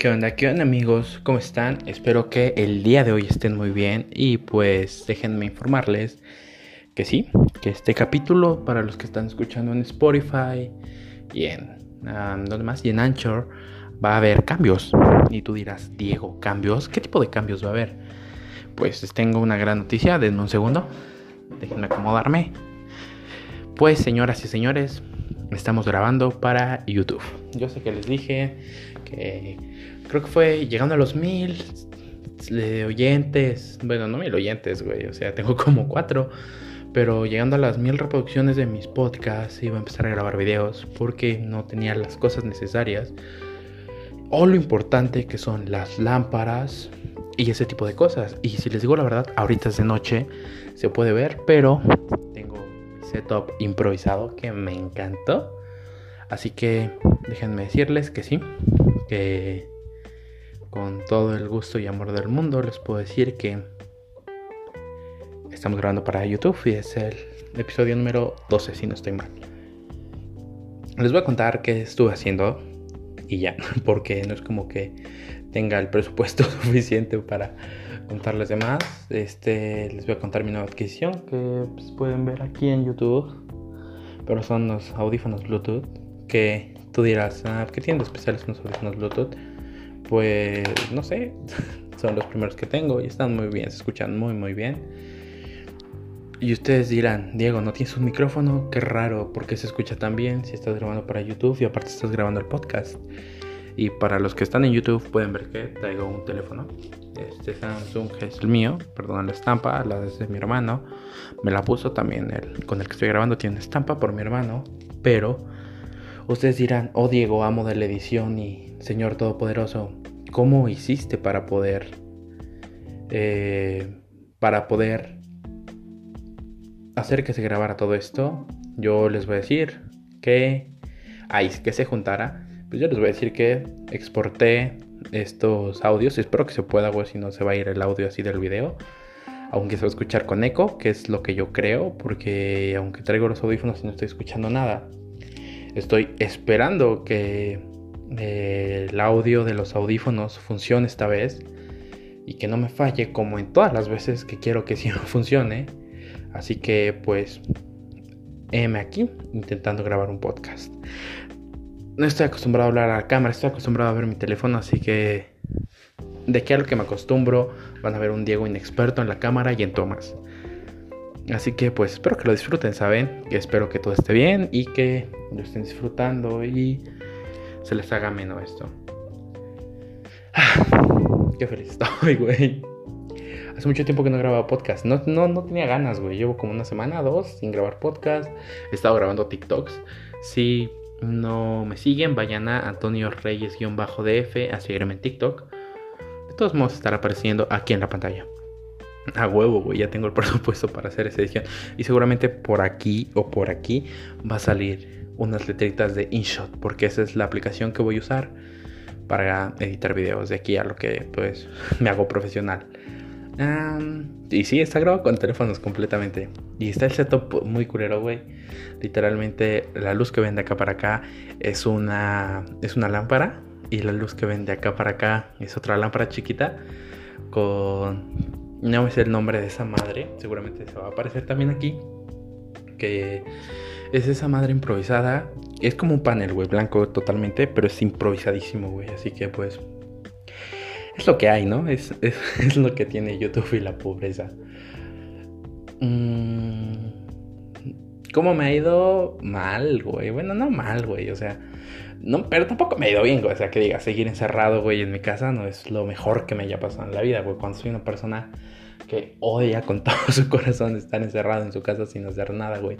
¿Qué onda? ¿Qué onda amigos? ¿Cómo están? Espero que el día de hoy estén muy bien y pues déjenme informarles que sí, que este capítulo para los que están escuchando en Spotify y en um, más y en Anchor va a haber cambios. Y tú dirás, Diego, ¿cambios? ¿Qué tipo de cambios va a haber? Pues tengo una gran noticia, denme un segundo. Déjenme acomodarme. Pues señoras y señores, estamos grabando para YouTube. Yo sé que les dije que creo que fue llegando a los mil oyentes. Bueno, no mil oyentes, güey. O sea, tengo como cuatro. Pero llegando a las mil reproducciones de mis podcasts, iba a empezar a grabar videos porque no tenía las cosas necesarias. O lo importante que son las lámparas y ese tipo de cosas. Y si les digo la verdad, ahorita es de noche, se puede ver, pero tengo setup improvisado que me encantó. Así que déjenme decirles que sí, que con todo el gusto y amor del mundo les puedo decir que estamos grabando para YouTube y es el episodio número 12 si no estoy mal. Les voy a contar qué estuve haciendo y ya, porque no es como que tenga el presupuesto suficiente para contarles demás. Este, les voy a contar mi nueva adquisición que pues, pueden ver aquí en YouTube. Pero son los audífonos Bluetooth que tú dirás, ah, ¿qué tienen de especiales los audífonos Bluetooth? Pues no sé, son los primeros que tengo y están muy bien, se escuchan muy muy bien. Y ustedes dirán, Diego, ¿no tienes un micrófono? Qué raro, porque se escucha tan bien si estás grabando para YouTube y aparte estás grabando el podcast? Y para los que están en YouTube pueden ver que traigo un teléfono. Este Samsung es el mío, perdón la estampa, la de mi hermano. Me la puso también el con el que estoy grabando tiene estampa por mi hermano, pero ustedes dirán, "Oh Diego, amo de la edición y Señor todopoderoso, ¿cómo hiciste para poder eh, para poder hacer que se grabara todo esto?" Yo les voy a decir que ahí que se juntara pues yo les voy a decir que exporté estos audios. Espero que se pueda, güey, si no se va a ir el audio así del video. Aunque se va a escuchar con eco, que es lo que yo creo, porque aunque traigo los audífonos y no estoy escuchando nada, estoy esperando que eh, el audio de los audífonos funcione esta vez y que no me falle como en todas las veces que quiero que sí funcione. Así que pues, heme aquí intentando grabar un podcast no estoy acostumbrado a hablar a la cámara, estoy acostumbrado a ver mi teléfono, así que de qué a lo que me acostumbro van a ver un Diego inexperto en la cámara y en tomas. Así que pues espero que lo disfruten, ¿saben? Que espero que todo esté bien y que lo estén disfrutando y se les haga menos esto. qué feliz estoy, güey. Hace mucho tiempo que no grababa podcast. No, no, no tenía ganas, güey. Llevo como una semana, dos sin grabar podcast. He estado grabando TikToks. Sí, no me siguen, vayan a Antonio Reyes-DF a seguirme en TikTok. De todos modos, estará apareciendo aquí en la pantalla. A huevo, güey, ya tengo el presupuesto para hacer esa edición. Y seguramente por aquí o por aquí va a salir unas letritas de InShot, porque esa es la aplicación que voy a usar para editar videos de aquí a lo que pues me hago profesional y sí, está grabado con teléfonos completamente. Y está el setup muy curero, güey. Literalmente la luz que ven de acá para acá es una, es una lámpara. Y la luz que ven de acá para acá es otra lámpara chiquita. Con... No me sé el nombre de esa madre. Seguramente se va a aparecer también aquí. Que es esa madre improvisada. Es como un panel, güey, blanco totalmente. Pero es improvisadísimo, güey. Así que pues es lo que hay, ¿no? Es, lo que tiene YouTube y la pobreza. Mm, ¿Cómo me ha ido mal, güey? Bueno, no mal, güey. O sea, no, pero tampoco me ha ido bien, güey. O sea, que diga, seguir encerrado, güey, en mi casa no es lo mejor que me haya pasado en la vida, güey. Cuando soy una persona que odia con todo su corazón estar encerrado en su casa sin hacer nada, güey.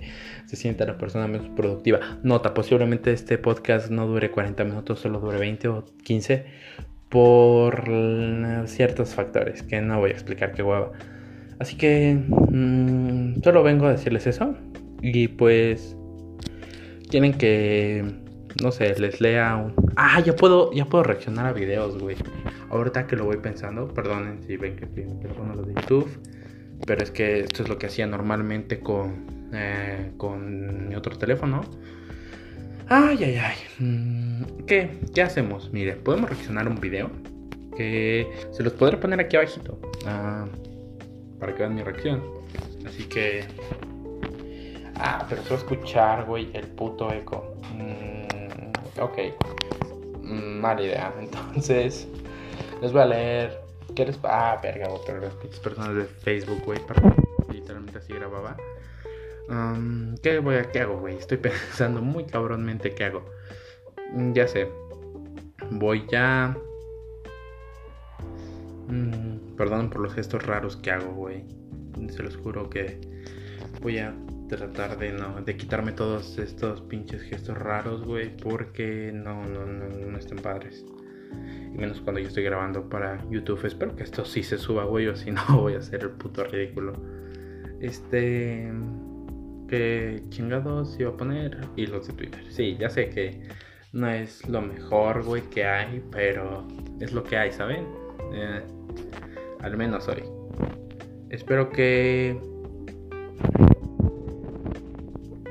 Se siente la persona menos productiva. Nota, posiblemente este podcast no dure 40 minutos, solo dure 20 o 15 por ciertos factores que no voy a explicar qué hueva. Así que mm, solo vengo a decirles eso. Y pues quieren que no sé, les lea un Ah, ya puedo ya puedo reaccionar a videos, güey. Ahorita que lo voy pensando, perdonen si ven que estoy en teléfono de YouTube, pero es que esto es lo que hacía normalmente con eh, con mi otro teléfono. Ay, ay, ay. Mm, ¿Qué? ¿Qué hacemos? Mire, podemos reaccionar un video que se los podré poner aquí abajito ah, para que vean mi reacción. Así que... Ah, pero se escuchar, güey, el puto eco. Mm, ok. Mm, mala idea. Entonces, les voy a leer. ¿Qué les Ah, verga, pero las personas de Facebook, güey. Literalmente así grababa. ¿Qué, voy a, ¿Qué hago, güey? Estoy pensando muy cabronmente qué hago. Mm, ya sé. Voy ya. Mm, perdón por los gestos raros que hago, güey. Se los juro que voy a tratar de no de quitarme todos estos pinches gestos raros, güey, porque no no no no están padres. Y menos cuando yo estoy grabando para YouTube. Espero que esto sí se suba, güey, o si no voy a hacer el puto ridículo. Este que chingados iba a poner y los de Twitter. Sí, ya sé que no es lo mejor, güey, que hay, pero es lo que hay, ¿saben? Eh, al menos hoy. Espero que...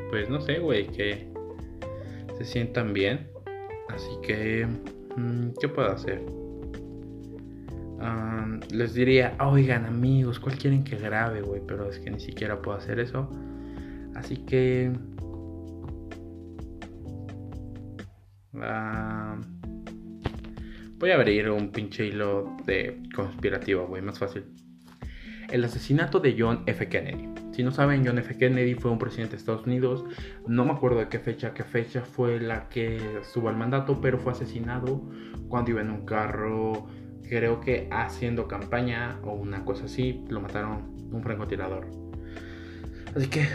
Pues no sé, güey, que se sientan bien. Así que... Mm, ¿Qué puedo hacer? les diría, oigan amigos, ¿cuál quieren que grabe, güey? Pero es que ni siquiera puedo hacer eso. Así que... Ah, voy a abrir un pinche hilo de conspirativo, güey, más fácil. El asesinato de John F. Kennedy. Si no saben, John F. Kennedy fue un presidente de Estados Unidos. No me acuerdo de qué fecha, qué fecha fue la que estuvo al mandato, pero fue asesinado cuando iba en un carro, creo que haciendo campaña o una cosa así. Lo mataron un francotirador. Así que.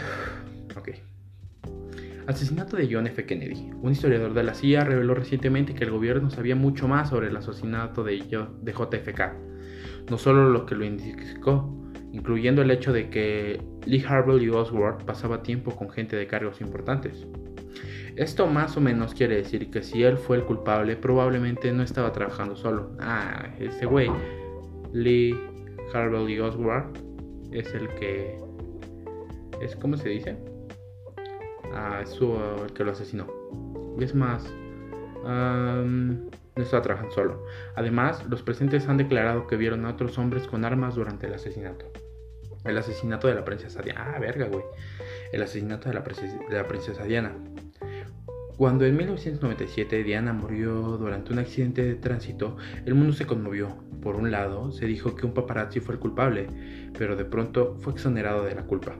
Asesinato de John F. Kennedy. Un historiador de la CIA reveló recientemente que el gobierno sabía mucho más sobre el asesinato de, JFK. No solo lo que lo indicó, incluyendo el hecho de que Lee Harvey Oswald pasaba tiempo con gente de cargos importantes. Esto más o menos quiere decir que si él fue el culpable, probablemente no estaba trabajando solo. Ah, ese güey, Lee Harvey Oswald, es el que... ¿Cómo se dice? A su, el que lo asesinó. Y es más, no estaba trabajando solo. Además, los presentes han declarado que vieron a otros hombres con armas durante el asesinato. El asesinato de la princesa Diana. Ah, verga, güey. El asesinato de la, de la princesa Diana. Cuando en 1997 Diana murió durante un accidente de tránsito, el mundo se conmovió. Por un lado, se dijo que un paparazzi fue el culpable, pero de pronto fue exonerado de la culpa.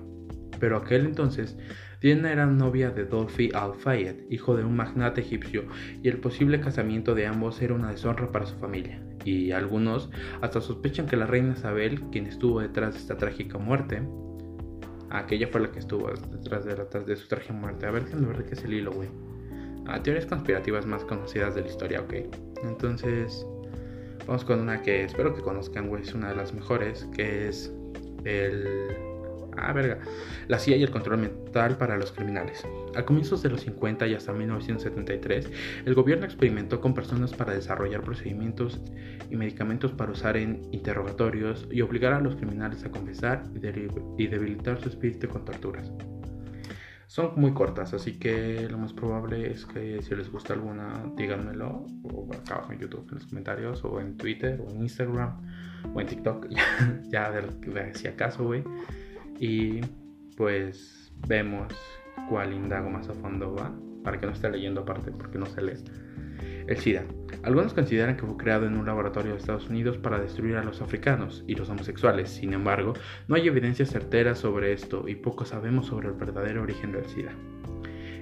Pero aquel entonces Diana era novia de Dolphy Al-Fayed, hijo de un magnate egipcio, y el posible casamiento de ambos era una deshonra para su familia. Y algunos hasta sospechan que la reina Isabel, quien estuvo detrás de esta trágica muerte, aquella fue la que estuvo detrás de, de su trágica muerte. A ver, déjenme ver qué es el hilo, güey. Ah, teorías conspirativas más conocidas de la historia, ok. Entonces, vamos con una que espero que conozcan, güey. Es una de las mejores, que es el Ah, verga. La CIA y el control mental para los criminales. A comienzos de los 50 y hasta 1973, el gobierno experimentó con personas para desarrollar procedimientos y medicamentos para usar en interrogatorios y obligar a los criminales a confesar y debilitar su espíritu con torturas. Son muy cortas, así que lo más probable es que si les gusta alguna, díganmelo o acá abajo en YouTube, en los comentarios, o en Twitter, o en Instagram, o en TikTok, ya, ya de, de si acaso, güey y pues vemos cuál indago más a fondo va, para que no esté leyendo aparte porque no se lee. El SIDA. Algunos consideran que fue creado en un laboratorio de Estados Unidos para destruir a los africanos y los homosexuales. Sin embargo, no hay evidencia certera sobre esto y poco sabemos sobre el verdadero origen del SIDA.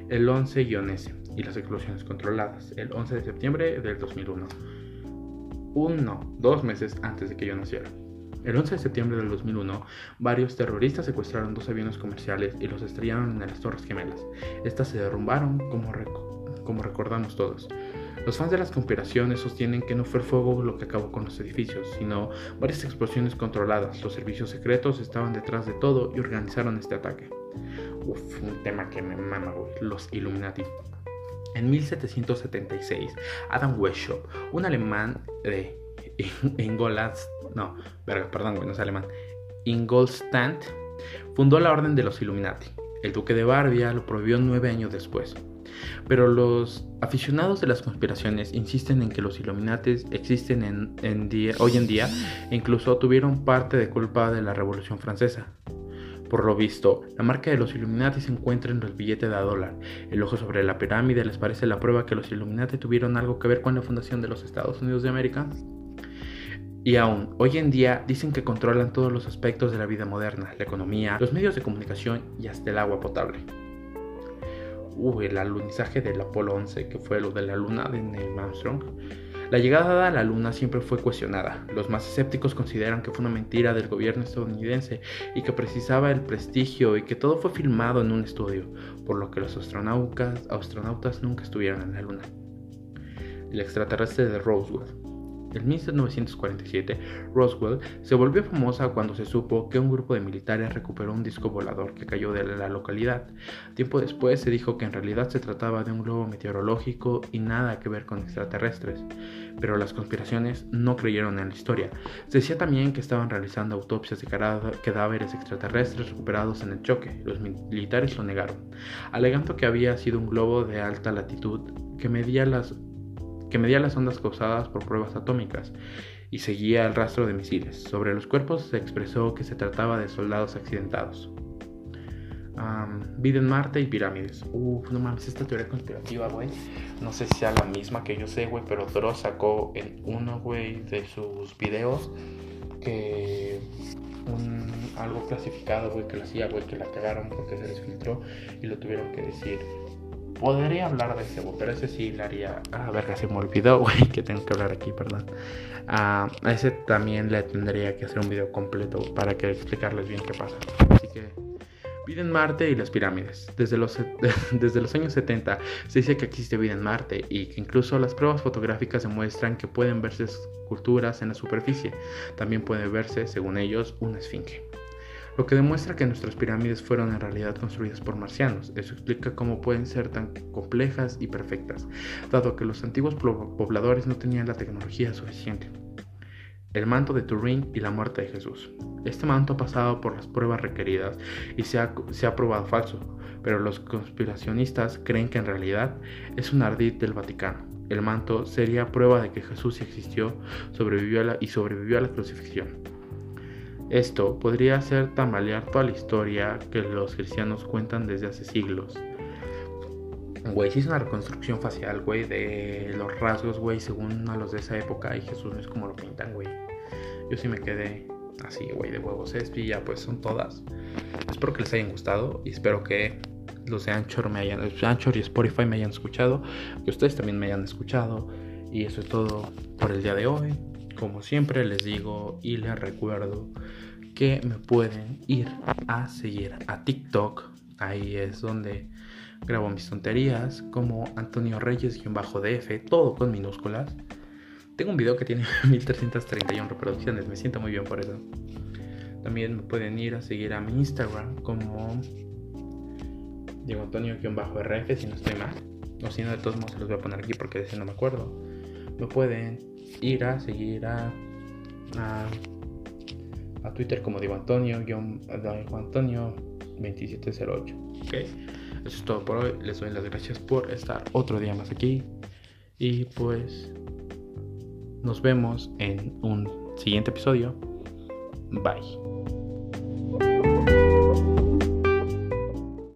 El 11-S y las explosiones controladas. El 11 de septiembre del 2001. Uno, dos meses antes de que yo naciera. El 11 de septiembre del 2001, varios terroristas secuestraron dos aviones comerciales y los estrellaron en las Torres Gemelas. Estas se derrumbaron, como, recordamos todos. Los fans de las conspiraciones sostienen que no fue el fuego lo que acabó con los edificios, sino varias explosiones controladas. Los servicios secretos estaban detrás de todo y organizaron este ataque. Uf, un tema que me mama, Los Illuminati. En 1776, Adam Weishaupt, un alemán de Ingolstadt, no, perdón, no es alemán, Ingolstadt, fundó la Orden de los Illuminati. El duque de Barbia lo prohibió nueve años después. Pero los aficionados de las conspiraciones insisten en que los Illuminates existen en, hoy en día e incluso tuvieron parte de culpa de la Revolución Francesa. Por lo visto, la marca de los Illuminati se encuentra en los billetes de dólar. El ojo sobre la pirámide les parece la prueba que los Illuminati tuvieron algo que ver con la fundación de los Estados Unidos de América. Y aún, hoy en día dicen que controlan todos los aspectos de la vida moderna, la economía, los medios de comunicación y hasta el agua potable. Uh, el alunizaje del Apolo 11, que fue lo de la luna de Neil Armstrong, la llegada a la Luna siempre fue cuestionada. Los más escépticos consideran que fue una mentira del gobierno estadounidense y que precisaba el prestigio y que todo fue filmado en un estudio, por lo que los astronautas, astronautas nunca estuvieron en la Luna. El extraterrestre de Roswell. En 1947, Roswell se volvió famosa cuando se supo que un grupo de militares recuperó un disco volador que cayó de la localidad. Tiempo después se dijo que en realidad se trataba de un globo meteorológico y nada que ver con extraterrestres, pero las conspiraciones no creyeron en la historia. Se decía también que estaban realizando autopsias de cadáveres extraterrestres recuperados en el choque. Los militares lo negaron, alegando que había sido un globo de alta latitud que medía las que medía las ondas causadas por pruebas atómicas y seguía el rastro de misiles. Sobre los cuerpos se expresó que se trataba de soldados accidentados. vida en Marte y pirámides. Uf, no mames, esta teoría conspirativa, güey. No sé si sea la misma que yo sé, güey, pero Dross sacó en uno, güey, de sus videos que un, algo clasificado, güey, que la hacía, güey, que la cagaron porque se les filtró y lo tuvieron que decir Podría hablar de ese, pero ese sí le haría. A ver, que se me olvidó, güey, que tengo que hablar aquí, perdón. a ese también le tendría que hacer un video completo para que explicarles bien qué pasa. Así que. Vida en Marte y las pirámides. Desde los, desde los años 70 se dice que existe vida en Marte y que incluso las pruebas fotográficas demuestran que pueden verse esculturas en la superficie. También puede verse, según ellos, una esfinge lo que demuestra que nuestras pirámides fueron en realidad construidas por marcianos. Eso explica cómo pueden ser tan complejas y perfectas, dado que los antiguos pobladores no tenían la tecnología suficiente. El manto de Turín y la muerte de Jesús. Este manto ha pasado por las pruebas requeridas y se ha, se ha probado falso, pero los conspiracionistas creen que en realidad es un ardid del Vaticano. El manto sería prueba de que Jesús existió sobrevivió y sobrevivió a la crucifixión. Esto podría hacer tambalear toda la historia que los cristianos cuentan desde hace siglos. Güey, si es una reconstrucción facial, güey, de los rasgos, güey, según a los de esa época y Jesús no es como lo pintan, güey. Yo sí me quedé así, güey, de huevos. Es y ya, pues son todas. Espero que les hayan gustado y espero que los de Anchor, me hayan, Anchor y Spotify me hayan escuchado, que ustedes también me hayan escuchado. Y eso es todo por el día de hoy. Como siempre les digo y les recuerdo que me pueden ir a seguir a TikTok. Ahí es donde grabo mis tonterías como Antonio Reyes-DF, todo con minúsculas. Tengo un video que tiene 1331 reproducciones, me siento muy bien por eso. También me pueden ir a seguir a mi Instagram como Diego Antonio-RF si no estoy mal. O si no, de todos modos se los voy a poner aquí porque de ese no me acuerdo. Me pueden ir a seguir a, a, Twitter como Diego Antonio, Diego Antonio 2708. Ok, eso es todo por hoy. Les doy las gracias por estar otro día más aquí. Y pues nos vemos en un siguiente episodio. Bye.